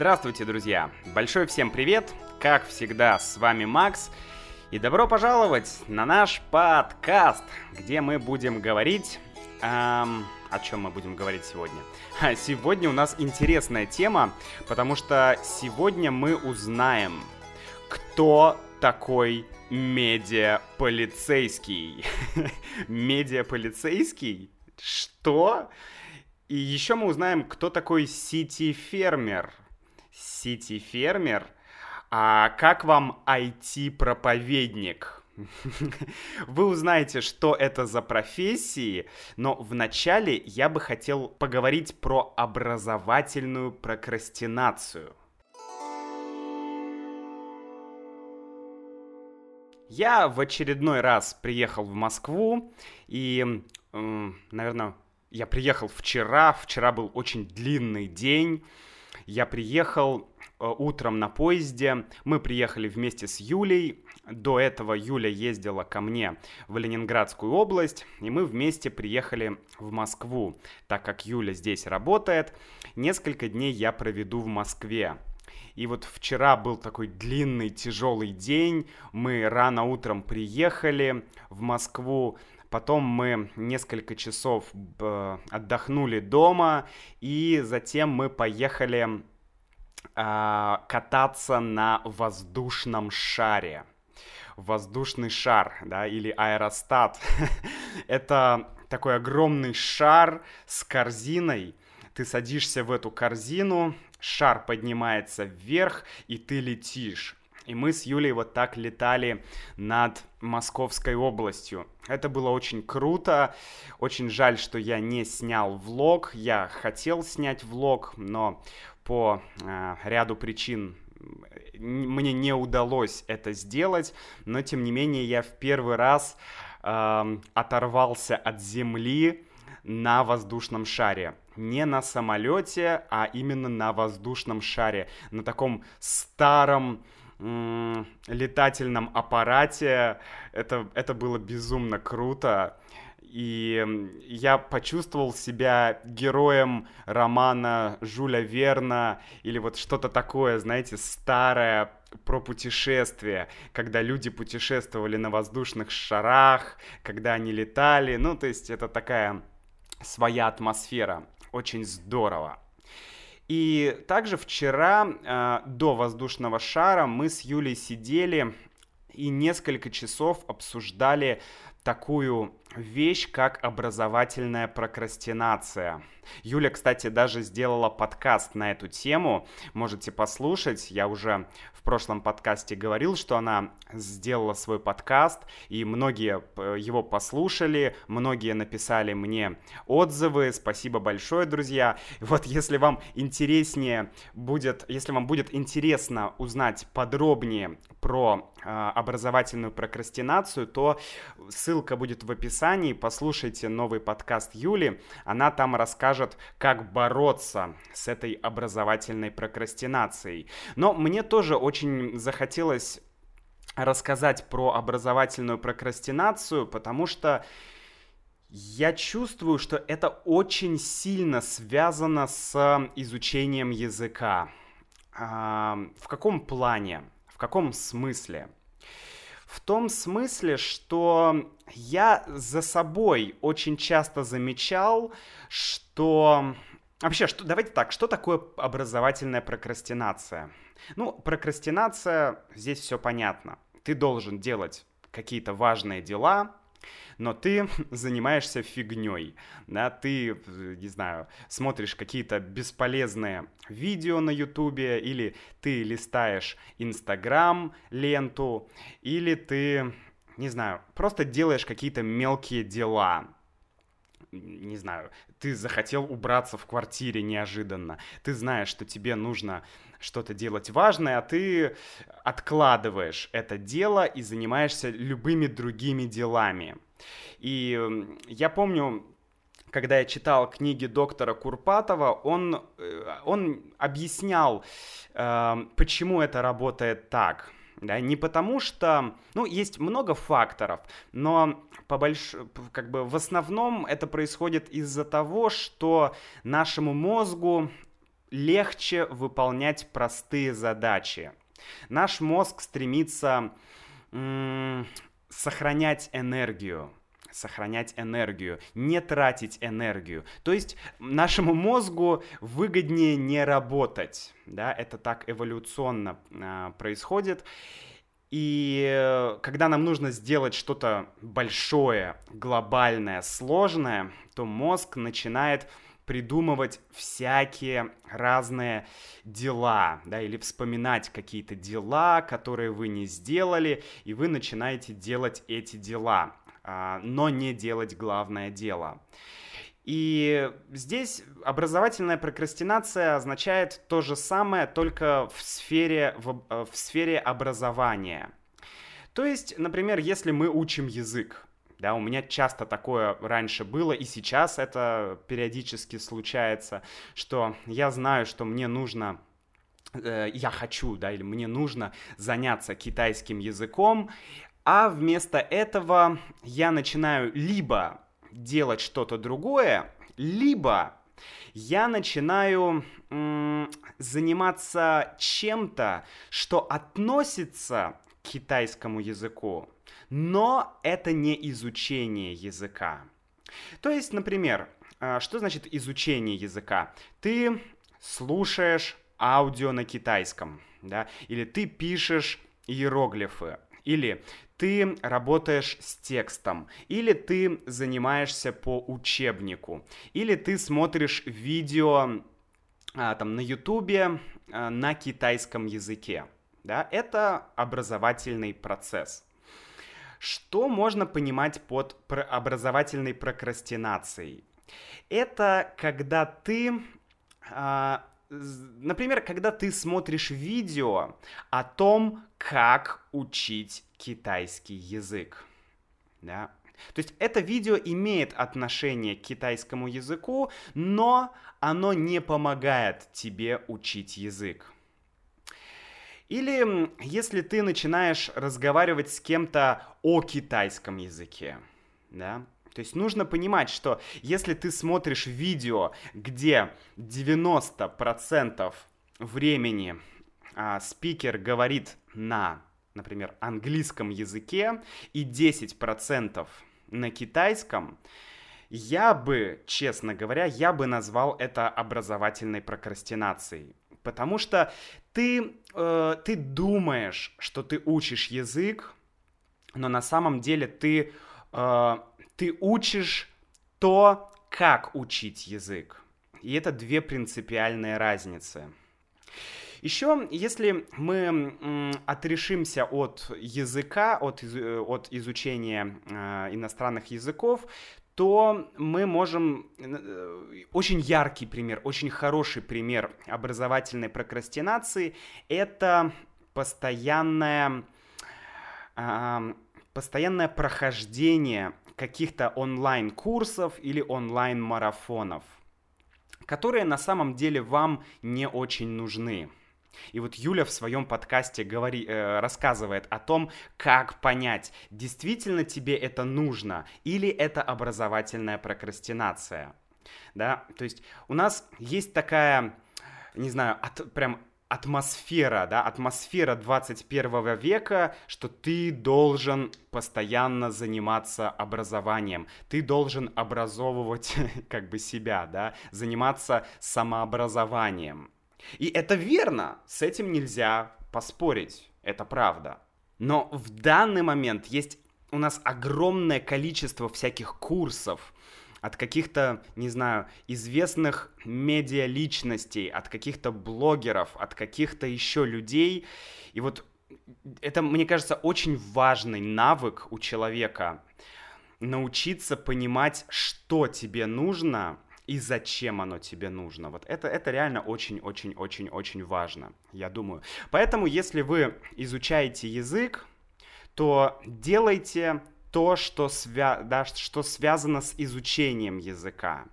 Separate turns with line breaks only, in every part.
Здравствуйте, друзья! Большой всем привет! Как всегда, с вами Макс. И добро пожаловать на наш подкаст, где мы будем говорить... Эм, о чем мы будем говорить сегодня? Сегодня у нас интересная тема, потому что сегодня мы узнаем, кто такой медиаполицейский. Медиаполицейский? Что? И еще мы узнаем, кто такой сити-фермер. Сити-фермер? А как вам IT-проповедник? Вы узнаете, что это за профессии, но вначале я бы хотел поговорить про образовательную прокрастинацию. Я в очередной раз приехал в Москву, и, наверное, я приехал вчера, вчера был очень длинный день. Я приехал э, утром на поезде, мы приехали вместе с Юлей. До этого Юля ездила ко мне в Ленинградскую область, и мы вместе приехали в Москву. Так как Юля здесь работает, несколько дней я проведу в Москве. И вот вчера был такой длинный, тяжелый день. Мы рано утром приехали в Москву. Потом мы несколько часов отдохнули дома, и затем мы поехали э, кататься на воздушном шаре. Воздушный шар, да, или аэростат. Это такой огромный шар с корзиной. Ты садишься в эту корзину, шар поднимается вверх, и ты летишь. И мы с Юлей вот так летали над Московской областью. Это было очень круто. Очень жаль, что я не снял влог. Я хотел снять влог, но по э, ряду причин мне не удалось это сделать. Но тем не менее я в первый раз э, оторвался от земли на воздушном шаре. Не на самолете, а именно на воздушном шаре. На таком старом летательном аппарате. Это, это было безумно круто. И я почувствовал себя героем романа Жюля Верна или вот что-то такое, знаете, старое про путешествия, когда люди путешествовали на воздушных шарах, когда они летали. Ну, то есть это такая своя атмосфера. Очень здорово. И также вчера э, до воздушного шара мы с Юлей сидели и несколько часов обсуждали такую вещь, как образовательная прокрастинация. Юля, кстати, даже сделала подкаст на эту тему. Можете послушать. Я уже в прошлом подкасте говорил, что она сделала свой подкаст, и многие э, его послушали, многие написали мне отзывы. Спасибо большое, друзья. Вот если вам интереснее будет, если вам будет интересно узнать подробнее про э, образовательную прокрастинацию, то ссылка будет в описании. Послушайте новый подкаст Юли. Она там расскажет, как бороться с этой образовательной прокрастинацией. Но мне тоже очень захотелось рассказать про образовательную прокрастинацию, потому что я чувствую, что это очень сильно связано с изучением языка. А, в каком плане? В каком смысле? В том смысле, что я за собой очень часто замечал, что... Вообще, что, давайте так, что такое образовательная прокрастинация? Ну, прокрастинация, здесь все понятно. Ты должен делать какие-то важные дела, но ты занимаешься фигней, да, ты, не знаю, смотришь какие-то бесполезные видео на ютубе, или ты листаешь инстаграм ленту, или ты, не знаю, просто делаешь какие-то мелкие дела, не знаю, ты захотел убраться в квартире неожиданно, ты знаешь, что тебе нужно что-то делать важное, а ты откладываешь это дело и занимаешься любыми другими делами. И я помню, когда я читал книги доктора Курпатова, он, э, он объяснял, э, почему это работает так. Да, не потому что, ну, есть много факторов, но по больш... как бы в основном это происходит из-за того, что нашему мозгу легче выполнять простые задачи. Наш мозг стремится м- сохранять энергию, сохранять энергию, не тратить энергию. То есть нашему мозгу выгоднее не работать, да, это так эволюционно э, происходит. И э, когда нам нужно сделать что-то большое, глобальное, сложное, то мозг начинает придумывать всякие разные дела, да, или вспоминать какие-то дела, которые вы не сделали, и вы начинаете делать эти дела, а, но не делать главное дело. И здесь образовательная прокрастинация означает то же самое, только в сфере, в, э, в сфере образования. То есть, например, если мы учим язык, да, у меня часто такое раньше было, и сейчас это периодически случается, что я знаю, что мне нужно э, я хочу, да, или мне нужно заняться китайским языком, а вместо этого я начинаю либо делать что-то другое, либо я начинаю м- заниматься чем-то, что относится к китайскому языку, но это не изучение языка. То есть, например, а, что значит изучение языка? Ты слушаешь аудио на китайском, да, или ты пишешь иероглифы, или ты работаешь с текстом, или ты занимаешься по учебнику, или ты смотришь видео а, там на ютубе а, на китайском языке. Да, это образовательный процесс. Что можно понимать под образовательной прокрастинацией? Это когда ты, а, например, когда ты смотришь видео о том, как учить китайский язык. Да? То есть это видео имеет отношение к китайскому языку, но оно не помогает тебе учить язык. Или если ты начинаешь разговаривать с кем-то о китайском языке, да, то есть нужно понимать, что если ты смотришь видео, где 90% времени а, спикер говорит на, например, английском языке и 10% на китайском, я бы, честно говоря, я бы назвал это образовательной прокрастинацией. Потому что ты, э, ты думаешь, что ты учишь язык, но на самом деле ты, э, ты учишь то, как учить язык. И это две принципиальные разницы. Еще, если мы отрешимся от языка, от, э, от изучения э, иностранных языков, то мы можем... Э, очень яркий пример, очень хороший пример образовательной прокрастинации — это постоянное, постоянное прохождение каких-то онлайн-курсов или онлайн-марафонов, которые на самом деле вам не очень нужны. И вот Юля в своем подкасте говори, э, рассказывает о том, как понять, действительно тебе это нужно или это образовательная прокрастинация. Да, то есть у нас есть такая, не знаю, от, прям атмосфера, да, атмосфера 21 века, что ты должен постоянно заниматься образованием, ты должен образовывать как бы себя, да, заниматься самообразованием. И это верно, с этим нельзя поспорить, это правда. Но в данный момент есть у нас огромное количество всяких курсов, от каких-то, не знаю, известных медиа-личностей, от каких-то блогеров, от каких-то еще людей. И вот это, мне кажется, очень важный навык у человека научиться понимать, что тебе нужно, и зачем оно тебе нужно. Вот это, это реально очень-очень-очень-очень важно, я думаю. Поэтому, если вы изучаете язык, то делайте то, что, свя да, что связано с изучением языка.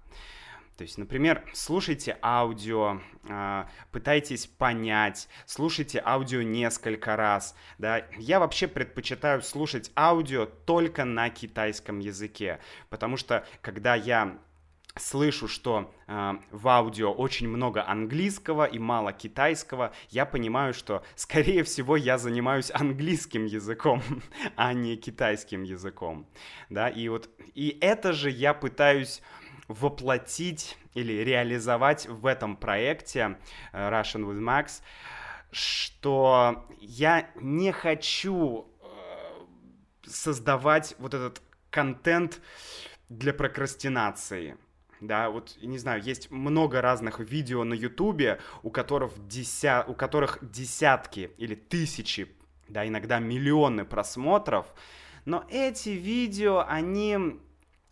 То есть, например, слушайте аудио, а, пытайтесь понять, слушайте аудио несколько раз. Да? Я вообще предпочитаю слушать аудио только на китайском языке, потому что когда я слышу, что э, в аудио очень много английского и мало китайского, я понимаю, что, скорее всего, я занимаюсь английским языком, а не китайским языком, да, и вот, и это же я пытаюсь воплотить или реализовать в этом проекте э, Russian with Max, что я не хочу э, создавать вот этот контент для прокрастинации. Да, вот, не знаю, есть много разных видео на Ютубе, у которых, деся... у которых десятки или тысячи, да, иногда миллионы просмотров, но эти видео, они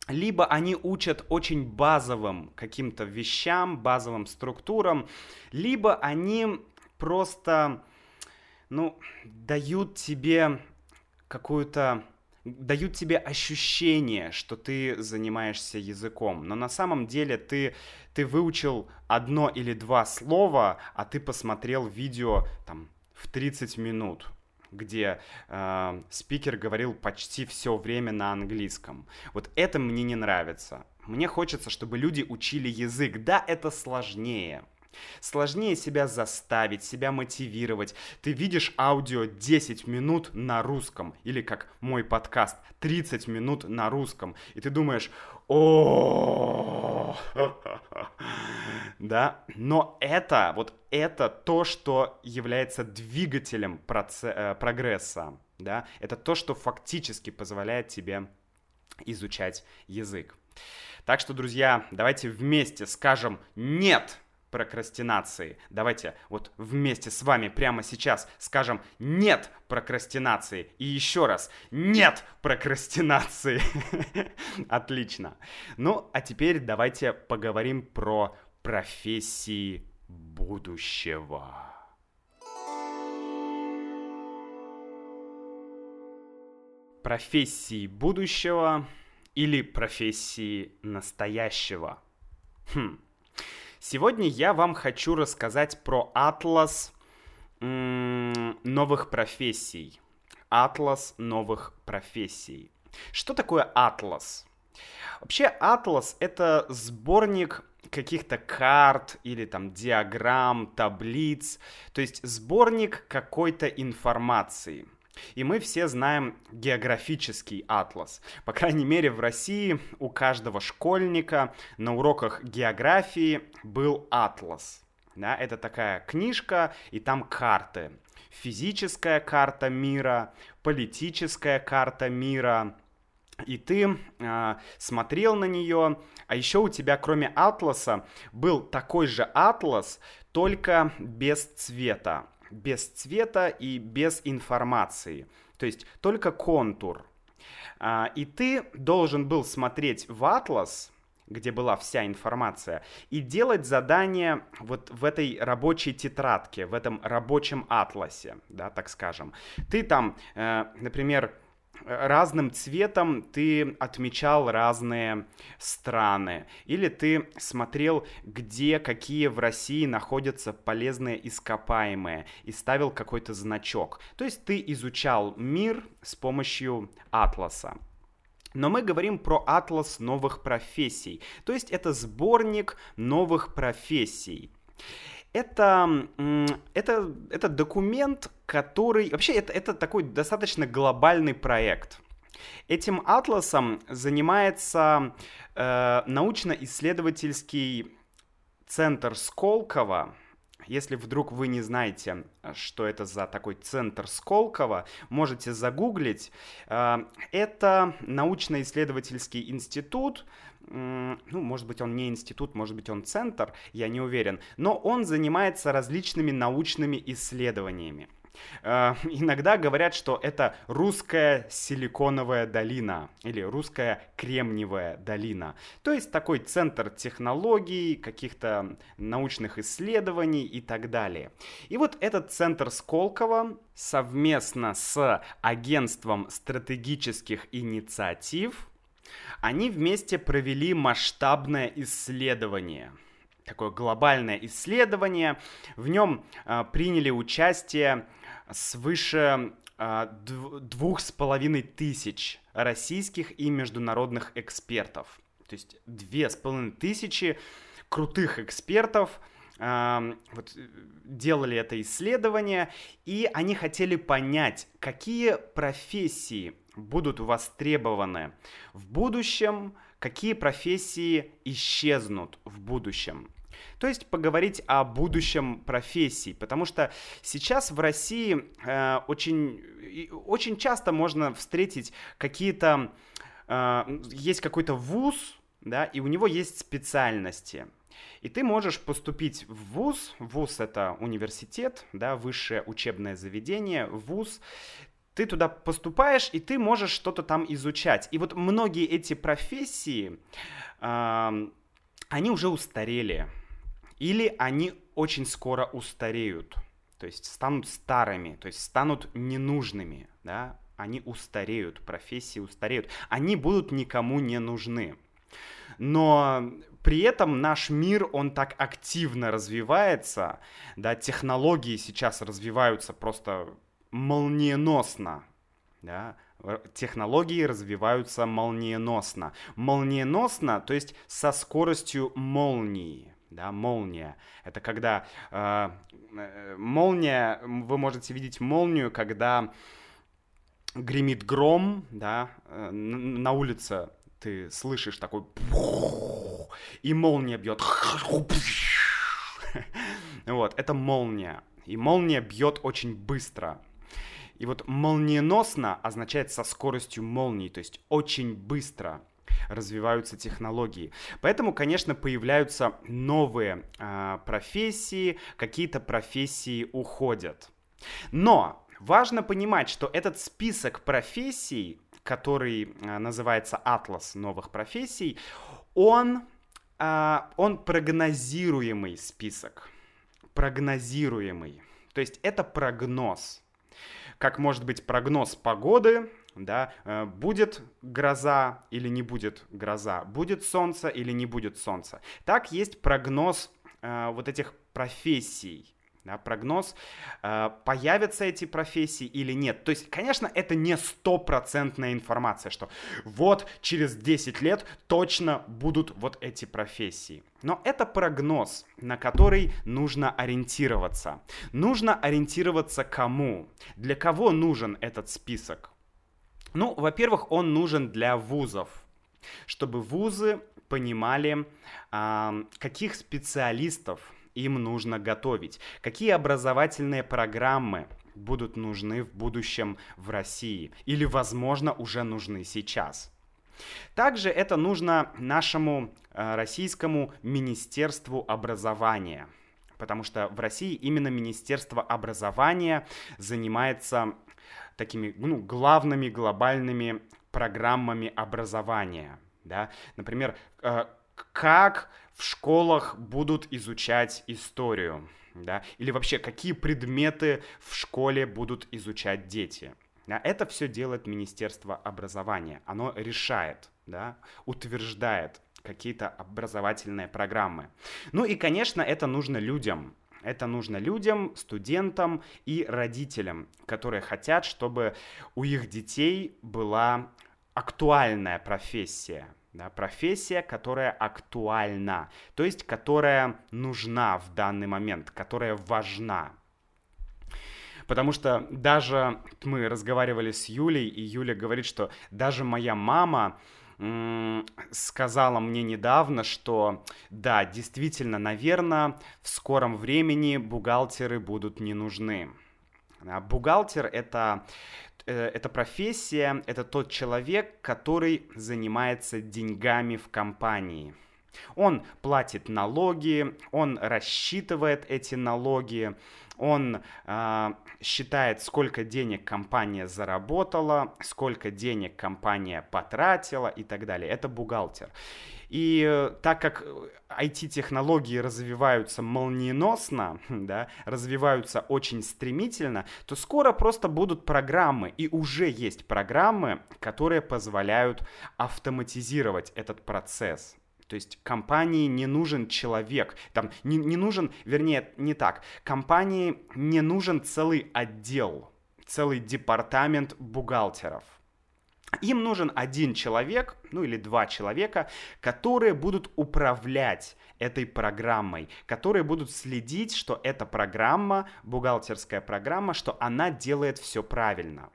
либо они учат очень базовым каким-то вещам, базовым структурам, либо они просто, ну, дают тебе какую-то дают тебе ощущение, что ты занимаешься языком, но на самом деле ты, ты выучил одно или два слова, а ты посмотрел видео там в 30 минут где э, спикер говорил почти все время на английском. Вот это мне не нравится. Мне хочется, чтобы люди учили язык. Да, это сложнее. Сложнее себя заставить, себя мотивировать. Ты видишь аудио 10 минут на русском, или как мой подкаст, 30 минут на русском, и ты думаешь, о, да, но это, вот это то, что является двигателем э, прогресса, да, это то, что фактически позволяет тебе изучать язык. Так что, друзья, давайте вместе скажем «нет» прокрастинации. Давайте вот вместе с вами прямо сейчас скажем «нет» прокрастинации. И еще раз «нет» прокрастинации. Отлично. Ну, а теперь давайте поговорим про профессии будущего. Профессии будущего или профессии настоящего. Хм. Сегодня я вам хочу рассказать про атлас новых профессий. Атлас новых профессий. Что такое атлас? Вообще атлас это сборник каких-то карт или там диаграмм, таблиц, то есть сборник какой-то информации. И мы все знаем географический атлас. По крайней мере, в России у каждого школьника на уроках географии был атлас. Да, это такая книжка, и там карты. Физическая карта мира, политическая карта мира. И ты э, смотрел на нее, а еще у тебя, кроме атласа, был такой же атлас, только без цвета без цвета и без информации. То есть только контур. А, и ты должен был смотреть в атлас, где была вся информация, и делать задание вот в этой рабочей тетрадке, в этом рабочем атласе, да, так скажем. Ты там, э, например, разным цветом ты отмечал разные страны, или ты смотрел, где какие в России находятся полезные ископаемые, и ставил какой-то значок. То есть ты изучал мир с помощью атласа. Но мы говорим про атлас новых профессий, то есть это сборник новых профессий это, это, это документ, который... Вообще, это, это такой достаточно глобальный проект. Этим атласом занимается э, научно-исследовательский центр Сколково. Если вдруг вы не знаете, что это за такой центр Сколково, можете загуглить. Э, это научно-исследовательский институт, ну, может быть, он не институт, может быть, он центр, я не уверен, но он занимается различными научными исследованиями. Uh, иногда говорят, что это русская силиконовая долина или русская кремниевая долина. То есть такой центр технологий, каких-то научных исследований и так далее. И вот этот центр Сколково совместно с агентством стратегических инициатив они вместе провели масштабное исследование такое глобальное исследование. В нем э, приняли участие свыше э, двух с половиной тысяч российских и международных экспертов. То есть две с половиной тысячи крутых экспертов э, вот, делали это исследование, и они хотели понять, какие профессии будут востребованы в будущем, какие профессии исчезнут в будущем. То есть поговорить о будущем профессий, потому что сейчас в России э, очень, очень часто можно встретить какие-то, э, есть какой-то вуз, да, и у него есть специальности. И ты можешь поступить в ВУЗ, ВУЗ это университет, да, высшее учебное заведение, ВУЗ, ты туда поступаешь, и ты можешь что-то там изучать. И вот многие эти профессии, э, они уже устарели. Или они очень скоро устареют, то есть станут старыми, то есть станут ненужными, да, они устареют, профессии устареют, они будут никому не нужны. Но при этом наш мир, он так активно развивается, да, технологии сейчас развиваются просто молниеносно, да, технологии развиваются молниеносно. Молниеносно, то есть со скоростью молнии, да, молния. Это когда э, э, молния, вы можете видеть молнию, когда гремит гром, да, э, на улице ты слышишь такой и молния бьет. Вот, это молния. И молния бьет очень быстро. И вот молниеносно означает со скоростью молнии, то есть очень быстро развиваются технологии. Поэтому, конечно, появляются новые э, профессии, какие-то профессии уходят. Но важно понимать, что этот список профессий, который э, называется «Атлас новых профессий», он, э, он прогнозируемый список. Прогнозируемый. То есть это прогноз. Как может быть прогноз погоды, да, э, будет гроза или не будет гроза, будет солнце или не будет солнца. Так есть прогноз э, вот этих профессий, да, прогноз, э, появятся эти профессии или нет. То есть, конечно, это не стопроцентная информация, что вот через 10 лет точно будут вот эти профессии. Но это прогноз, на который нужно ориентироваться. Нужно ориентироваться кому? Для кого нужен этот список? Ну, во-первых, он нужен для вузов, чтобы вузы понимали, э, каких специалистов им нужно готовить, какие образовательные программы будут нужны в будущем в России или, возможно, уже нужны сейчас. Также это нужно нашему э, российскому Министерству образования, потому что в России именно Министерство образования занимается такими ну, главными глобальными программами образования. Да? Например, э, как в школах будут изучать историю, да? или вообще какие предметы в школе будут изучать дети. Да? Это все делает Министерство образования. Оно решает, да? утверждает какие-то образовательные программы. Ну и, конечно, это нужно людям, это нужно людям, студентам и родителям, которые хотят, чтобы у их детей была актуальная профессия, да, профессия, которая актуальна, то есть которая нужна в данный момент, которая важна. Потому что даже мы разговаривали с Юлей, и Юля говорит, что даже моя мама сказала мне недавно, что да, действительно, наверное, в скором времени бухгалтеры будут не нужны. А бухгалтер это, э, это профессия, это тот человек, который занимается деньгами в компании. Он платит налоги, он рассчитывает эти налоги, он э, считает, сколько денег компания заработала, сколько денег компания потратила и так далее. Это бухгалтер. И э, так как IT-технологии развиваются молниеносно, да, развиваются очень стремительно, то скоро просто будут программы, и уже есть программы, которые позволяют автоматизировать этот процесс. То есть компании не нужен человек, там не, не нужен, вернее, не так, компании не нужен целый отдел, целый департамент бухгалтеров. Им нужен один человек, ну или два человека, которые будут управлять этой программой, которые будут следить, что эта программа, бухгалтерская программа, что она делает все правильно.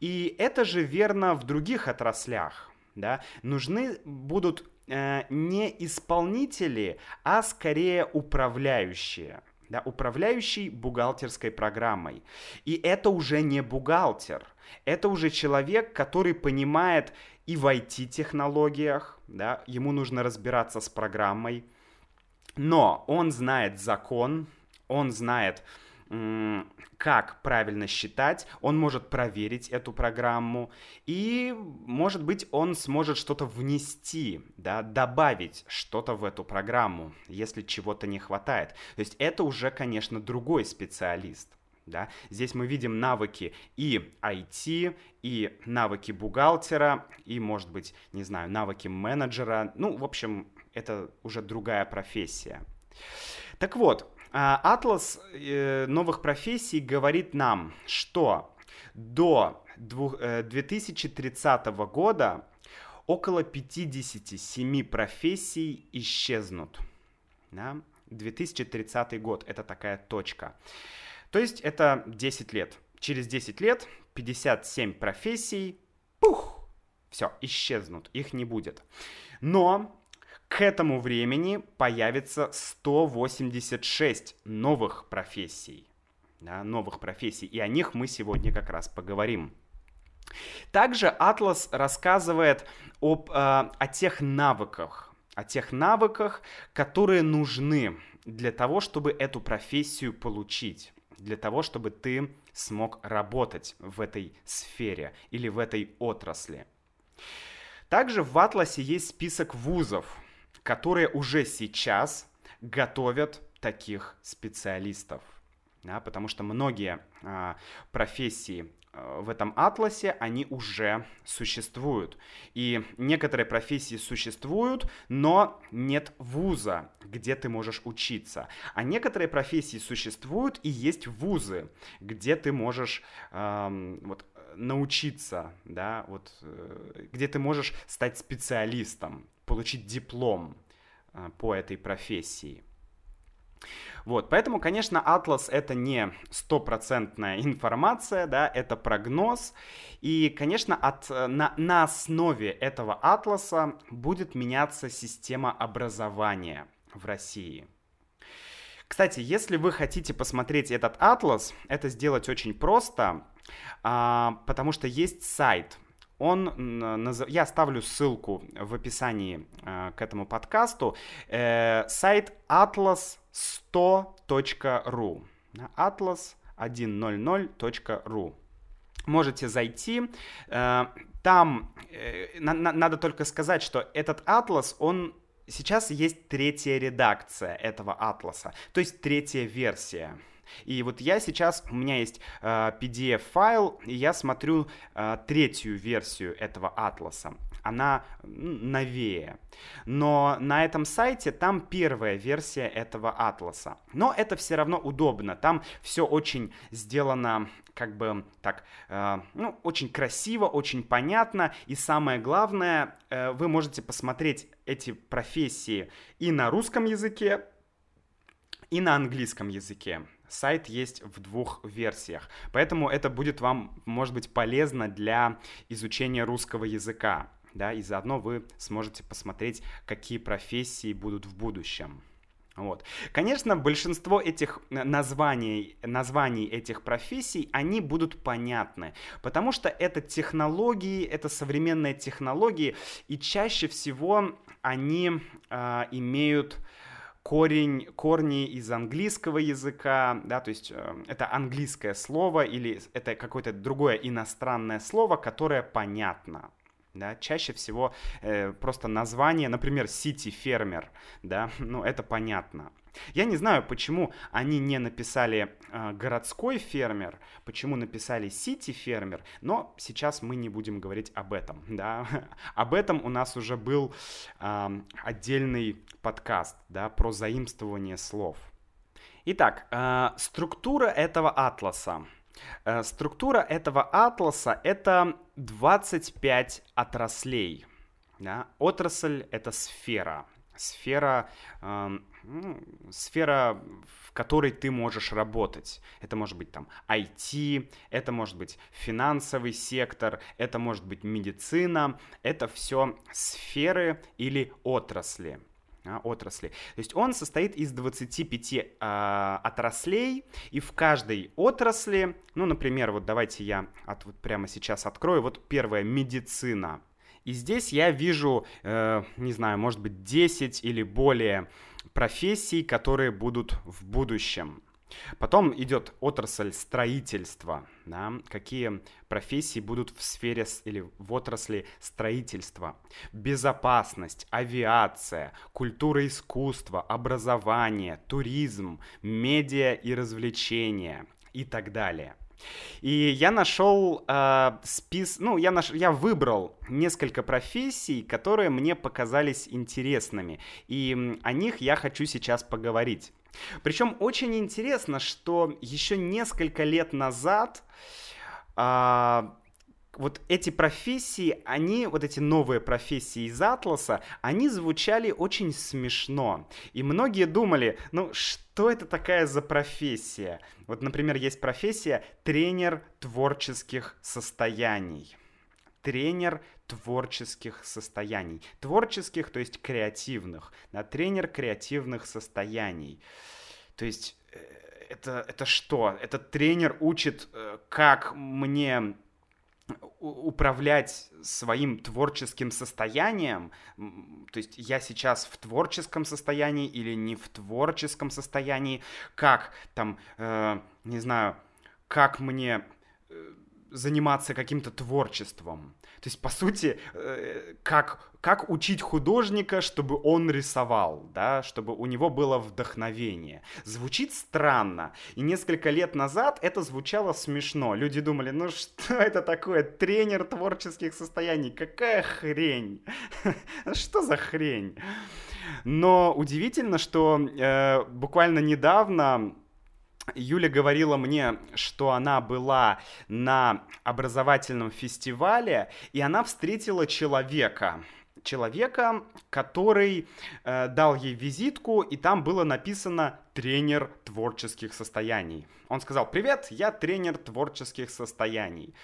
И это же верно в других отраслях. Да? Нужны будут э, не исполнители, а скорее управляющие. Да, управляющий бухгалтерской программой. И это уже не бухгалтер. Это уже человек, который понимает и в IT-технологиях, да, ему нужно разбираться с программой, но он знает закон, он знает, как правильно считать, он может проверить эту программу, и, может быть, он сможет что-то внести, да, добавить что-то в эту программу, если чего-то не хватает. То есть это уже, конечно, другой специалист. Да? Здесь мы видим навыки и IT, и навыки бухгалтера, и, может быть, не знаю, навыки менеджера. Ну, в общем, это уже другая профессия. Так вот, атлас э, новых профессий говорит нам, что до 2030 э, года около 57 профессий исчезнут. Да? 2030 год — это такая точка. То есть это 10 лет. Через 10 лет 57 профессий, пух, все, исчезнут, их не будет. Но к этому времени появится 186 новых профессий. Да, новых профессий, и о них мы сегодня как раз поговорим. Также Атлас рассказывает об, э, о тех навыках, о тех навыках, которые нужны для того, чтобы эту профессию получить для того, чтобы ты смог работать в этой сфере или в этой отрасли. Также в Атласе есть список вузов, которые уже сейчас готовят таких специалистов. Да, потому что многие а, профессии Э, в этом атласе, они уже существуют. И некоторые профессии существуют, но нет вуза, где ты можешь учиться. А некоторые профессии существуют и есть вузы, где ты можешь эм, вот, научиться, да, вот, э, где ты можешь стать специалистом, получить диплом э, по этой профессии. Вот, поэтому, конечно, атлас это не стопроцентная информация, да, это прогноз. И, конечно, от, на, на основе этого атласа будет меняться система образования в России. Кстати, если вы хотите посмотреть этот атлас, это сделать очень просто, а, потому что есть сайт он, я оставлю ссылку в описании э, к этому подкасту, э, сайт atlas100.ru, atlas100.ru. Можете зайти, э, там э, на, на, надо только сказать, что этот атлас, он сейчас есть третья редакция этого атласа, то есть третья версия. И вот я сейчас, у меня есть э, PDF-файл, и я смотрю э, третью версию этого атласа. Она новее. Но на этом сайте там первая версия этого атласа. Но это все равно удобно. Там все очень сделано как бы так, э, ну, очень красиво, очень понятно. И самое главное, э, вы можете посмотреть эти профессии и на русском языке, и на английском языке сайт есть в двух версиях. Поэтому это будет вам, может быть, полезно для изучения русского языка. Да, и заодно вы сможете посмотреть, какие профессии будут в будущем. Вот. Конечно, большинство этих названий, названий этих профессий, они будут понятны, потому что это технологии, это современные технологии, и чаще всего они э, имеют корень, корни из английского языка, да, то есть э, это английское слово или это какое-то другое иностранное слово, которое понятно. Да, чаще всего э, просто название, например, City фермер, да, ну это понятно. Я не знаю, почему они не написали э, городской фермер, почему написали сити фермер, но сейчас мы не будем говорить об этом, да. об этом у нас уже был э, отдельный подкаст, да, про заимствование слов. Итак, э, структура этого атласа. Э, структура этого атласа — это 25 отраслей. Да? Отрасль — это сфера. Сфера, э, ну, сфера, в которой ты можешь работать. Это может быть там IT, это может быть финансовый сектор, это может быть медицина. Это все сферы или отрасли а, отрасли. То есть он состоит из 25 э, а, отраслей, и в каждой отрасли, ну, например, вот давайте я от, вот прямо сейчас открою, вот первая медицина. И здесь я вижу, э, не знаю, может быть 10 или более профессий, которые будут в будущем. Потом идет отрасль строительства. Да? Какие профессии будут в сфере или в отрасли строительства? Безопасность, авиация, культура искусства, образование, туризм, медиа и развлечения и так далее. И я нашел э, спис, ну я наш, я выбрал несколько профессий, которые мне показались интересными, и о них я хочу сейчас поговорить. Причем очень интересно, что еще несколько лет назад а, вот эти профессии, они, вот эти новые профессии из Атласа, они звучали очень смешно. И многие думали, ну что это такая за профессия? Вот, например, есть профессия тренер творческих состояний. Тренер творческих состояний. Творческих, то есть креативных. Да, тренер креативных состояний. То есть э, это, это что? Этот тренер учит, э, как мне управлять своим творческим состоянием, то есть я сейчас в творческом состоянии или не в творческом состоянии, как там, э, не знаю, как мне э, заниматься каким-то творчеством. То есть, по сути, э, как, как учить художника, чтобы он рисовал, да, чтобы у него было вдохновение. Звучит странно. И несколько лет назад это звучало смешно. Люди думали, ну что это такое? Тренер творческих состояний. Какая хрень? Что за хрень? Но удивительно, что э, буквально недавно Юля говорила мне, что она была на образовательном фестивале, и она встретила человека, человека, который э, дал ей визитку, и там было написано «тренер творческих состояний». Он сказал «Привет, я тренер творческих состояний».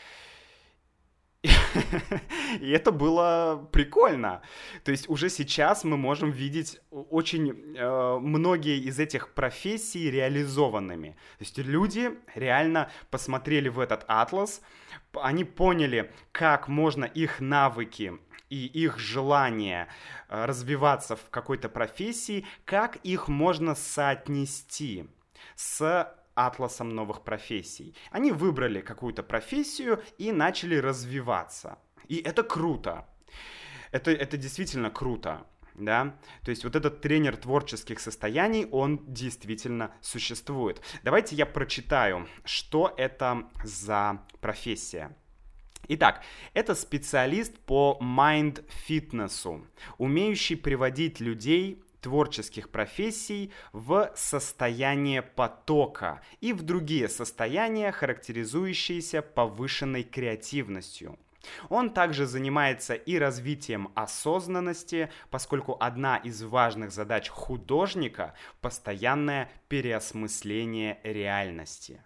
И это было прикольно. То есть уже сейчас мы можем видеть очень э, многие из этих профессий реализованными. То есть люди реально посмотрели в этот атлас, они поняли, как можно их навыки и их желание э, развиваться в какой-то профессии, как их можно соотнести с атласом новых профессий. Они выбрали какую-то профессию и начали развиваться. И это круто. Это, это действительно круто. Да? То есть вот этот тренер творческих состояний, он действительно существует. Давайте я прочитаю, что это за профессия. Итак, это специалист по майнд-фитнесу, умеющий приводить людей творческих профессий в состояние потока и в другие состояния, характеризующиеся повышенной креативностью. Он также занимается и развитием осознанности, поскольку одна из важных задач художника – постоянное переосмысление реальности.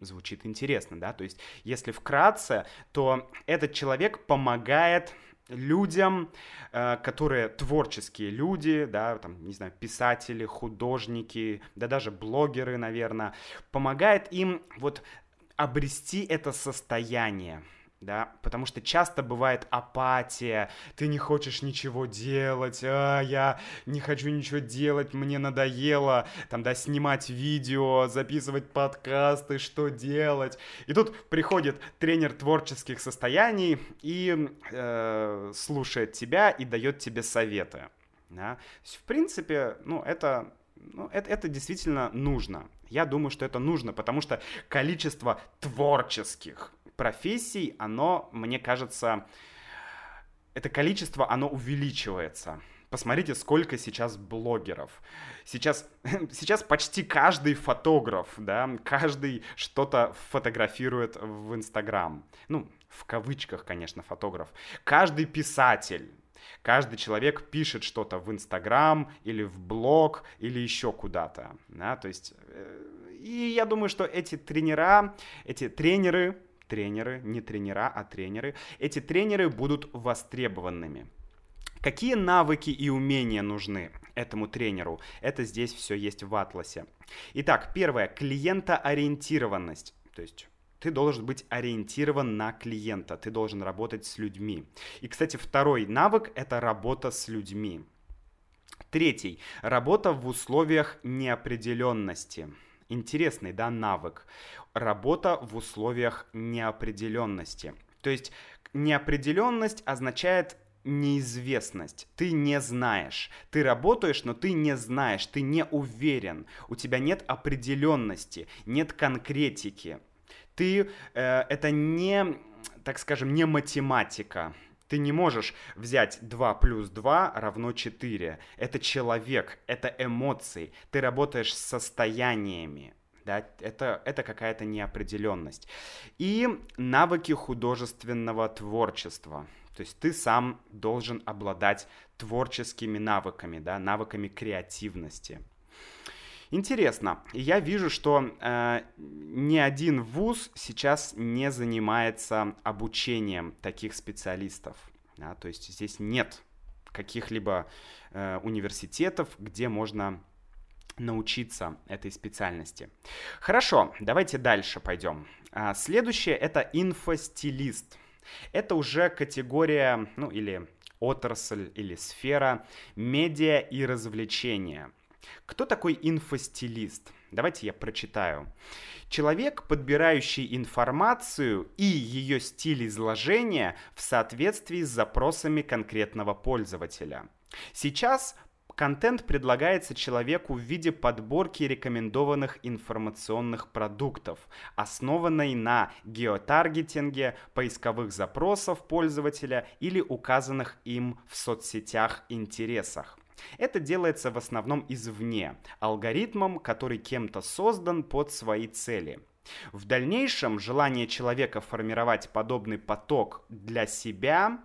Звучит интересно, да? То есть, если вкратце, то этот человек помогает людям, э, которые творческие люди, да, там, не знаю, писатели, художники, да даже блогеры, наверное, помогает им вот обрести это состояние, да, потому что часто бывает апатия, ты не хочешь ничего делать, а, я не хочу ничего делать, мне надоело, там, да, снимать видео, записывать подкасты, что делать. И тут приходит тренер творческих состояний и э, слушает тебя и дает тебе советы. Да? в принципе, ну, это ну, это, это действительно нужно. Я думаю, что это нужно, потому что количество творческих профессий, оно, мне кажется, это количество, оно увеличивается. Посмотрите, сколько сейчас блогеров. Сейчас, сейчас почти каждый фотограф, да, каждый что-то фотографирует в Инстаграм. Ну, в кавычках, конечно, фотограф. Каждый писатель, Каждый человек пишет что-то в Инстаграм или в блог или еще куда-то. Да? То есть, э, и я думаю, что эти тренера, эти тренеры, тренеры, не тренера, а тренеры, эти тренеры будут востребованными. Какие навыки и умения нужны этому тренеру? Это здесь все есть в атласе. Итак, первое, клиентоориентированность. То есть ты должен быть ориентирован на клиента, ты должен работать с людьми. И, кстати, второй навык — это работа с людьми. Третий — работа в условиях неопределенности. Интересный, да, навык. Работа в условиях неопределенности. То есть неопределенность означает неизвестность. Ты не знаешь. Ты работаешь, но ты не знаешь, ты не уверен. У тебя нет определенности, нет конкретики. Ты э, это не, так скажем, не математика. Ты не можешь взять 2 плюс 2 равно 4. Это человек, это эмоции. Ты работаешь с состояниями. Да, это, это какая-то неопределенность. И навыки художественного творчества. То есть ты сам должен обладать творческими навыками, да, навыками креативности. Интересно, я вижу, что э, ни один вуз сейчас не занимается обучением таких специалистов. Да, то есть здесь нет каких-либо э, университетов, где можно научиться этой специальности. Хорошо, давайте дальше пойдем. А, следующее это инфостилист. Это уже категория, ну или отрасль или сфера медиа и развлечения. Кто такой инфостилист? Давайте я прочитаю. Человек, подбирающий информацию и ее стиль изложения в соответствии с запросами конкретного пользователя. Сейчас контент предлагается человеку в виде подборки рекомендованных информационных продуктов, основанной на геотаргетинге, поисковых запросов пользователя или указанных им в соцсетях интересах. Это делается в основном извне, алгоритмом, который кем-то создан под свои цели. В дальнейшем желание человека формировать подобный поток для себя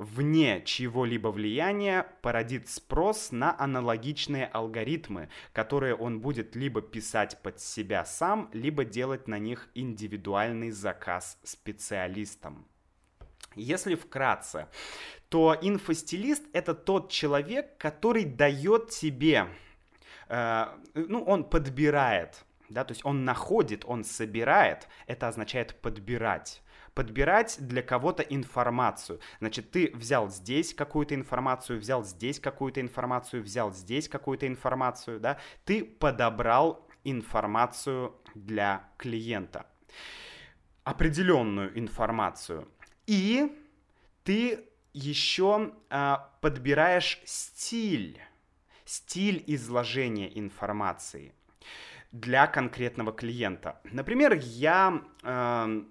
вне чьего-либо влияния породит спрос на аналогичные алгоритмы, которые он будет либо писать под себя сам, либо делать на них индивидуальный заказ специалистам. Если вкратце, то инфостилист это тот человек, который дает тебе, э, ну, он подбирает, да, то есть он находит, он собирает, это означает подбирать подбирать для кого-то информацию. Значит, ты взял здесь какую-то информацию, взял здесь какую-то информацию, взял здесь какую-то информацию, да, ты подобрал информацию для клиента. Определенную информацию. И ты еще а, подбираешь стиль, стиль изложения информации для конкретного клиента. Например, я э,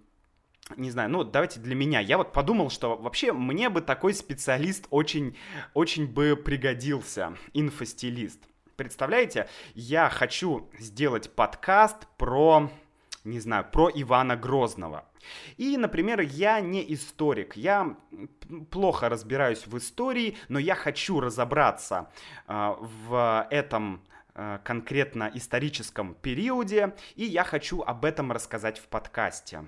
не знаю, ну давайте для меня. Я вот подумал, что вообще мне бы такой специалист очень, очень бы пригодился, инфостилист. Представляете, я хочу сделать подкаст про, не знаю, про Ивана Грозного. И, например, я не историк, я плохо разбираюсь в истории, но я хочу разобраться э, в этом э, конкретно историческом периоде, и я хочу об этом рассказать в подкасте.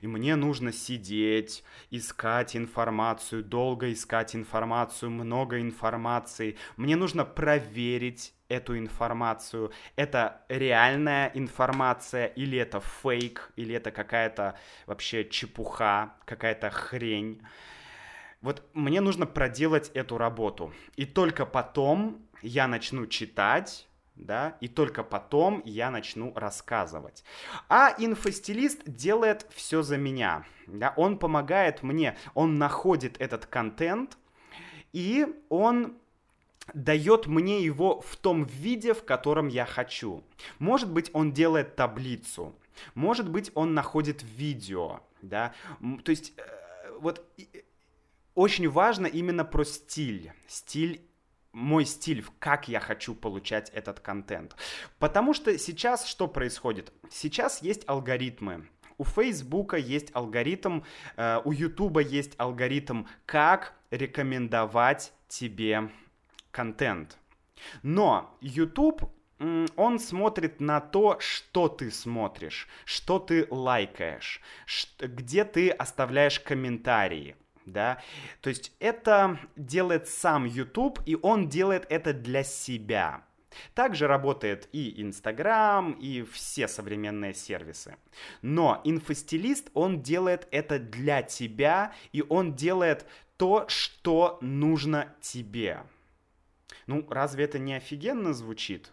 И мне нужно сидеть, искать информацию, долго искать информацию, много информации. Мне нужно проверить эту информацию. Это реальная информация или это фейк, или это какая-то вообще чепуха, какая-то хрень. Вот мне нужно проделать эту работу. И только потом я начну читать, да, и только потом я начну рассказывать. А инфостилист делает все за меня, да, он помогает мне, он находит этот контент, и он дает мне его в том виде, в котором я хочу. Может быть, он делает таблицу, может быть, он находит видео, да, то есть э, вот очень важно именно про стиль, стиль мой стиль, как я хочу получать этот контент. Потому что сейчас что происходит? Сейчас есть алгоритмы. У Фейсбука есть алгоритм, э, у Ютуба есть алгоритм, как рекомендовать тебе контент. Но YouTube он смотрит на то, что ты смотришь, что ты лайкаешь, где ты оставляешь комментарии да, то есть это делает сам YouTube, и он делает это для себя. Также работает и Инстаграм, и все современные сервисы. Но инфостилист, он делает это для тебя, и он делает то, что нужно тебе. Ну, разве это не офигенно звучит?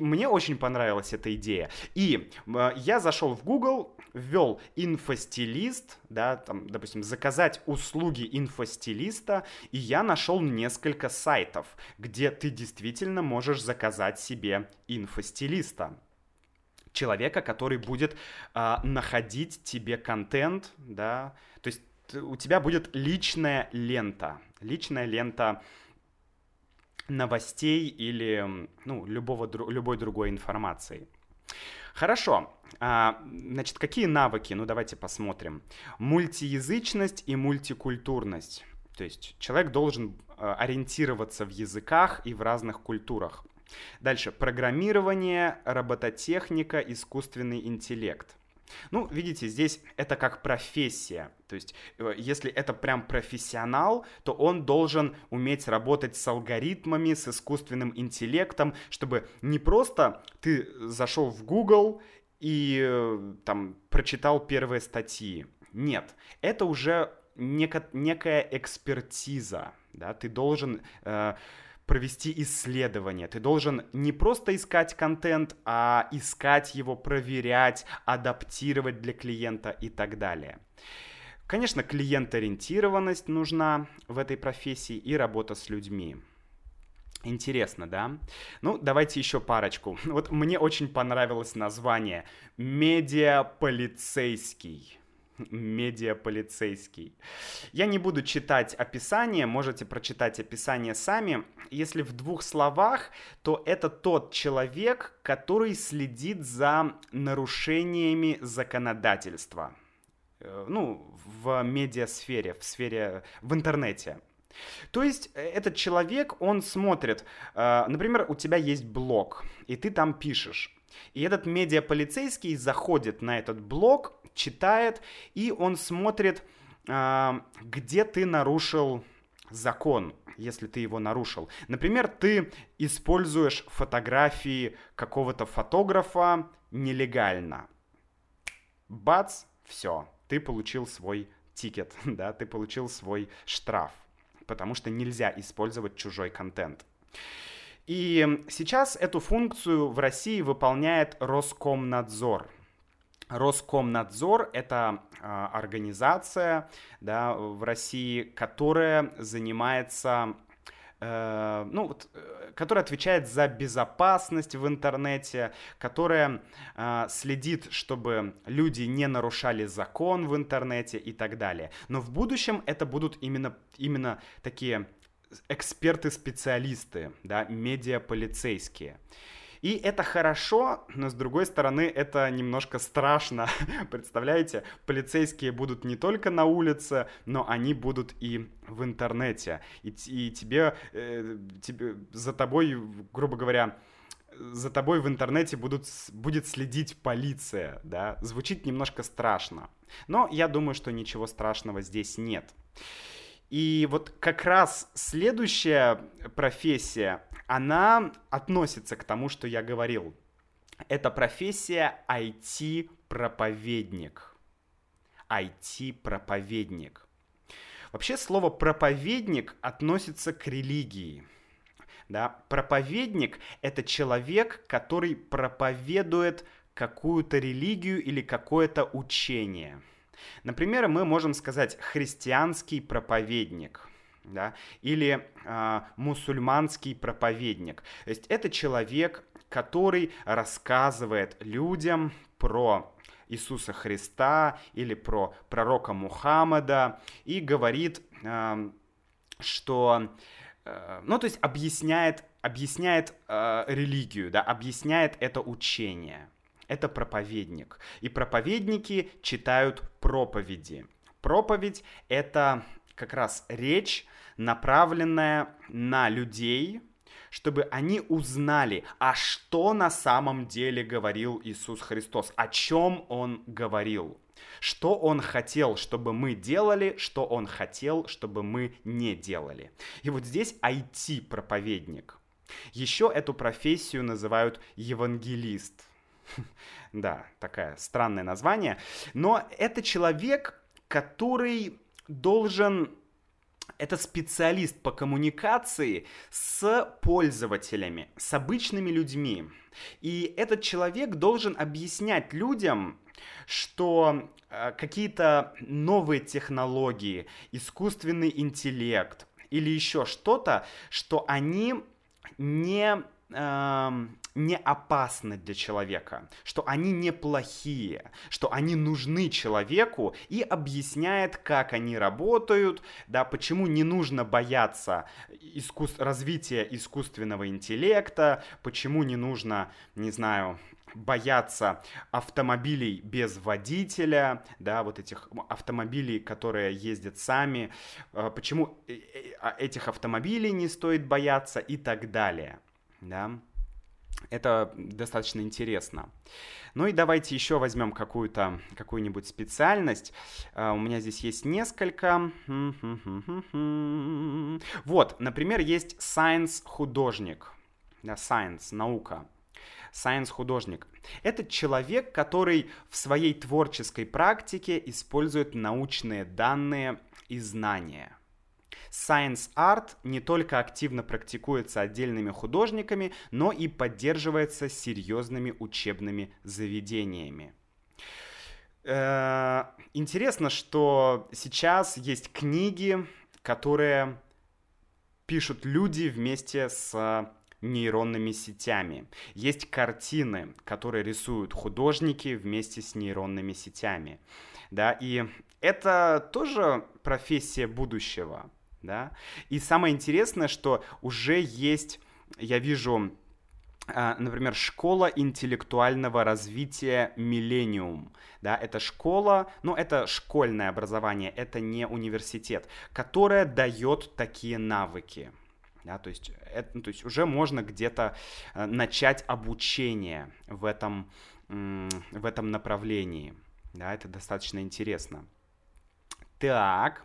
Мне очень понравилась эта идея. И э, я зашел в Google, ввел инфостилист, да, там, допустим, заказать услуги инфостилиста, и я нашел несколько сайтов, где ты действительно можешь заказать себе инфостилиста. Человека, который будет э, находить тебе контент, да, то есть у тебя будет личная лента, личная лента новостей или ну, любого, любой другой информации. Хорошо. А, значит, какие навыки? Ну, давайте посмотрим. Мультиязычность и мультикультурность. То есть человек должен а, ориентироваться в языках и в разных культурах. Дальше. Программирование, робототехника, искусственный интеллект. Ну, видите, здесь это как профессия. То есть, э, если это прям профессионал, то он должен уметь работать с алгоритмами, с искусственным интеллектом, чтобы не просто ты зашел в Google и э, там прочитал первые статьи. Нет, это уже нека- некая экспертиза. Да? Ты должен... Э, провести исследование. Ты должен не просто искать контент, а искать его, проверять, адаптировать для клиента и так далее. Конечно, клиент-ориентированность нужна в этой профессии и работа с людьми. Интересно, да? Ну, давайте еще парочку. Вот мне очень понравилось название «Медиаполицейский» медиаполицейский. Я не буду читать описание, можете прочитать описание сами. Если в двух словах, то это тот человек, который следит за нарушениями законодательства. Э, ну, в медиасфере, в сфере, в интернете. То есть э, этот человек, он смотрит, э, например, у тебя есть блог, и ты там пишешь. И этот медиаполицейский заходит на этот блог, читает, и он смотрит, а, где ты нарушил закон, если ты его нарушил. Например, ты используешь фотографии какого-то фотографа нелегально. Бац, все, ты получил свой тикет, да, ты получил свой штраф, потому что нельзя использовать чужой контент. И сейчас эту функцию в России выполняет Роскомнадзор. Роскомнадзор — это э, организация да, в России, которая занимается э, ну, вот, э, которая отвечает за безопасность в интернете, которая э, следит, чтобы люди не нарушали закон в интернете и так далее. Но в будущем это будут именно, именно такие эксперты-специалисты, да, медиаполицейские. И это хорошо, но с другой стороны это немножко страшно. Представляете, полицейские будут не только на улице, но они будут и в интернете. И, и тебе, э, тебе, за тобой, грубо говоря, за тобой в интернете будут, будет следить полиция, да, звучит немножко страшно. Но я думаю, что ничего страшного здесь нет. И вот как раз следующая профессия, она относится к тому, что я говорил. Это профессия IT-проповедник. IT-проповедник. Вообще слово проповедник относится к религии. Да? Проповедник — это человек, который проповедует какую-то религию или какое-то учение — Например, мы можем сказать христианский проповедник да, или э, мусульманский проповедник. То есть это человек, который рассказывает людям про Иисуса Христа или про пророка Мухаммада и говорит, э, что э, ну, то есть объясняет, объясняет э, религию, да, объясняет это учение. Это проповедник. И проповедники читают проповеди. Проповедь — это как раз речь, направленная на людей, чтобы они узнали, а что на самом деле говорил Иисус Христос, о чем Он говорил. Что он хотел, чтобы мы делали, что он хотел, чтобы мы не делали. И вот здесь IT-проповедник. Еще эту профессию называют евангелист. Да, такое странное название. Но это человек, который должен это специалист по коммуникации с пользователями, с обычными людьми. И этот человек должен объяснять людям, что э, какие-то новые технологии, искусственный интеллект или еще что-то, что они не не опасны для человека, что они неплохие, что они нужны человеку и объясняет, как они работают, да, почему не нужно бояться искус... развития искусственного интеллекта, почему не нужно, не знаю, бояться автомобилей без водителя, да, вот этих автомобилей, которые ездят сами, э, почему э, э, а этих автомобилей не стоит бояться и так далее, да. Это достаточно интересно. Ну и давайте еще возьмем какую-то, какую-нибудь специальность. Uh, у меня здесь есть несколько. Вот, например, есть science-художник. Да, science, наука. Science-художник. Это человек, который в своей творческой практике использует научные данные и знания. Science Art не только активно практикуется отдельными художниками, но и поддерживается серьезными учебными заведениями. Э, интересно, что сейчас есть книги, которые пишут люди вместе с нейронными сетями. Есть картины, которые рисуют художники вместе с нейронными сетями. Да, и это тоже профессия будущего да. И самое интересное, что уже есть, я вижу, а, например, школа интеллектуального развития Миллениум. Да, это школа, ну, это школьное образование, это не университет, которая дает такие навыки. Да, то, есть, это, ну, то есть уже можно где-то э, начать обучение в этом, в этом направлении. Да, это достаточно интересно. Так.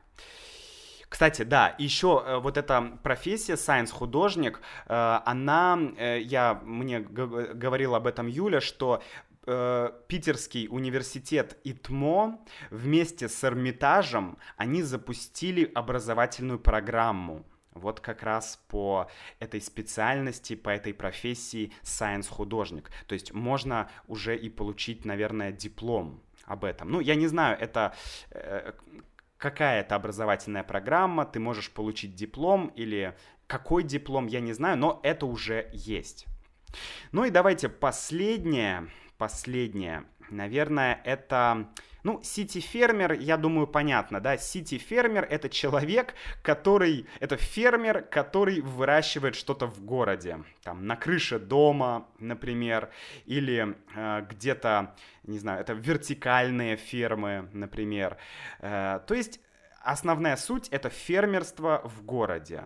Кстати, да, еще э, вот эта профессия science художник, э, она, э, я мне говорил об этом Юля, что Питерский университет ИТМО вместе с Эрмитажем они запустили образовательную программу. Вот как раз по этой специальности, по этой профессии science художник. То есть можно уже и получить, наверное, диплом об этом. Ну, я не знаю, это какая-то образовательная программа, ты можешь получить диплом или какой диплом, я не знаю, но это уже есть. Ну и давайте последнее, последнее, наверное, это ну, сити-фермер, я думаю, понятно, да, сити-фермер — это человек, который, это фермер, который выращивает что-то в городе, там, на крыше дома, например, или э, где-то, не знаю, это вертикальные фермы, например. Э, то есть основная суть — это фермерство в городе.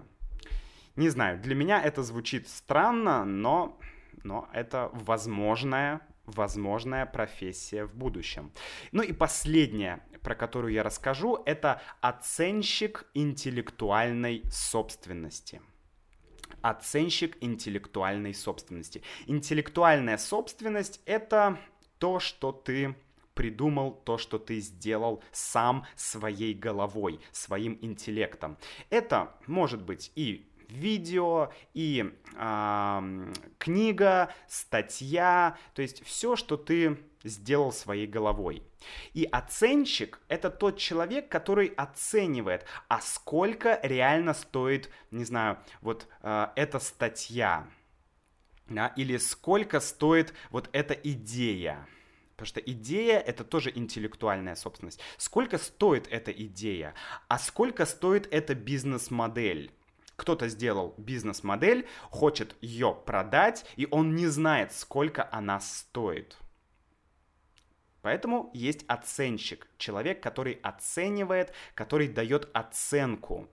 Не знаю, для меня это звучит странно, но, но это возможная возможная профессия в будущем. Ну и последнее, про которую я расскажу, это оценщик интеллектуальной собственности. Оценщик интеллектуальной собственности. Интеллектуальная собственность — это то, что ты придумал, то, что ты сделал сам своей головой, своим интеллектом. Это может быть и видео, и э, книга, статья, то есть все, что ты сделал своей головой. И оценщик — это тот человек, который оценивает, а сколько реально стоит, не знаю, вот э, эта статья, да, или сколько стоит вот эта идея. Потому что идея — это тоже интеллектуальная собственность. Сколько стоит эта идея? А сколько стоит эта бизнес-модель? Кто-то сделал бизнес-модель, хочет ее продать, и он не знает, сколько она стоит. Поэтому есть оценщик, человек, который оценивает, который дает оценку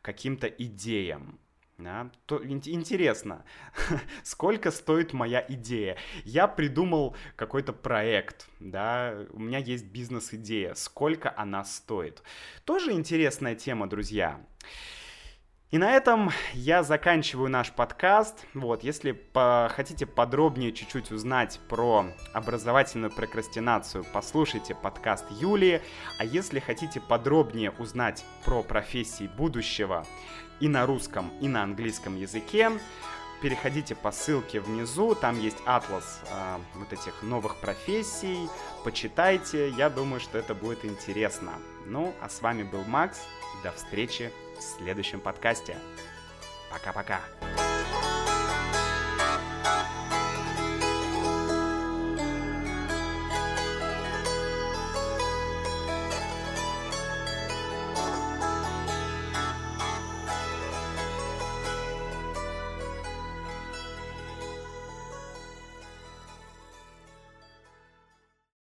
каким-то идеям. Да? То, интересно, сколько стоит моя идея? Я придумал какой-то проект, да, у меня есть бизнес-идея, сколько она стоит? Тоже интересная тема, друзья. И на этом я заканчиваю наш подкаст. Вот, если по хотите подробнее чуть-чуть узнать про образовательную прокрастинацию, послушайте подкаст Юлии. А если хотите подробнее узнать про профессии будущего и на русском, и на английском языке, переходите по ссылке внизу, там есть атлас э, вот этих новых профессий, почитайте, я думаю, что это будет интересно. Ну, а с вами был Макс, до встречи в следующем подкасте. Пока-пока.